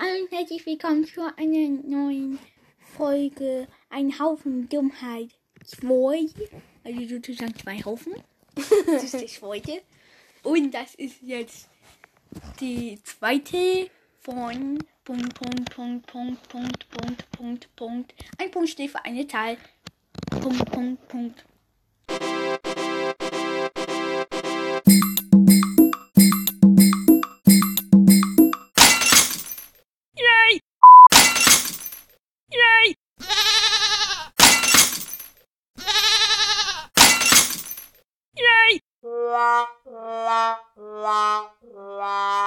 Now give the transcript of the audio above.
Hallo und herzlich willkommen zu einer neuen Folge Ein Haufen Dummheit 2. Also sozusagen zwei Haufen. Das ist das zweite. Und das ist jetzt die zweite von Punkt, Punkt, Punkt, Punkt, Punkt, Punkt, Punkt, Punkt. Ein Punkt steht für eine Zahl. Punkt, Punkt, Punkt. la la la.